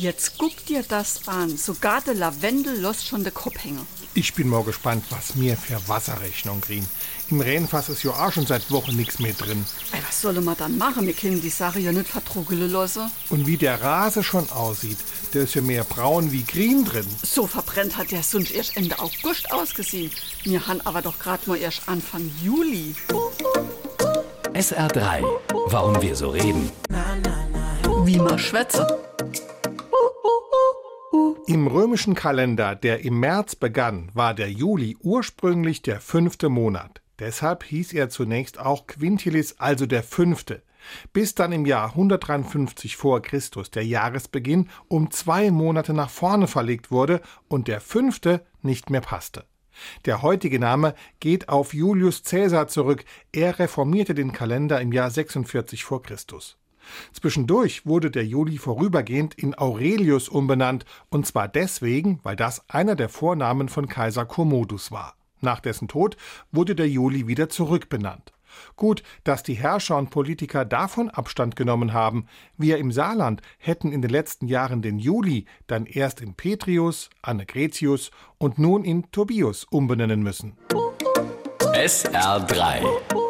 Jetzt guck dir das an. Sogar der Lavendel lässt schon den Kopf hängen. Ich bin mal gespannt, was mir für Wasserrechnung kriegen. Im Rennfass ist ja auch schon seit Wochen nichts mehr drin. Ey, was sollen wir dann machen? Wir können die Sache ja nicht vertruggeln lassen. Und wie der Rase schon aussieht, der ist ja mehr braun wie grün drin. So verbrennt hat der sonst erst Ende August ausgesehen. Wir haben aber doch gerade mal erst Anfang Juli. SR3. Warum wir so reden. Wie man schwätze. Im römischen Kalender, der im März begann, war der Juli ursprünglich der fünfte Monat. Deshalb hieß er zunächst auch Quintilis, also der fünfte, bis dann im Jahr 153 vor Christus der Jahresbeginn um zwei Monate nach vorne verlegt wurde und der fünfte nicht mehr passte. Der heutige Name geht auf Julius Caesar zurück. Er reformierte den Kalender im Jahr 46 vor Christus. Zwischendurch wurde der Juli vorübergehend in Aurelius umbenannt, und zwar deswegen, weil das einer der Vornamen von Kaiser Commodus war. Nach dessen Tod wurde der Juli wieder zurückbenannt. Gut, dass die Herrscher und Politiker davon Abstand genommen haben. Wir im Saarland hätten in den letzten Jahren den Juli dann erst in Petrius, Annegretius und nun in Tobius umbenennen müssen. SR3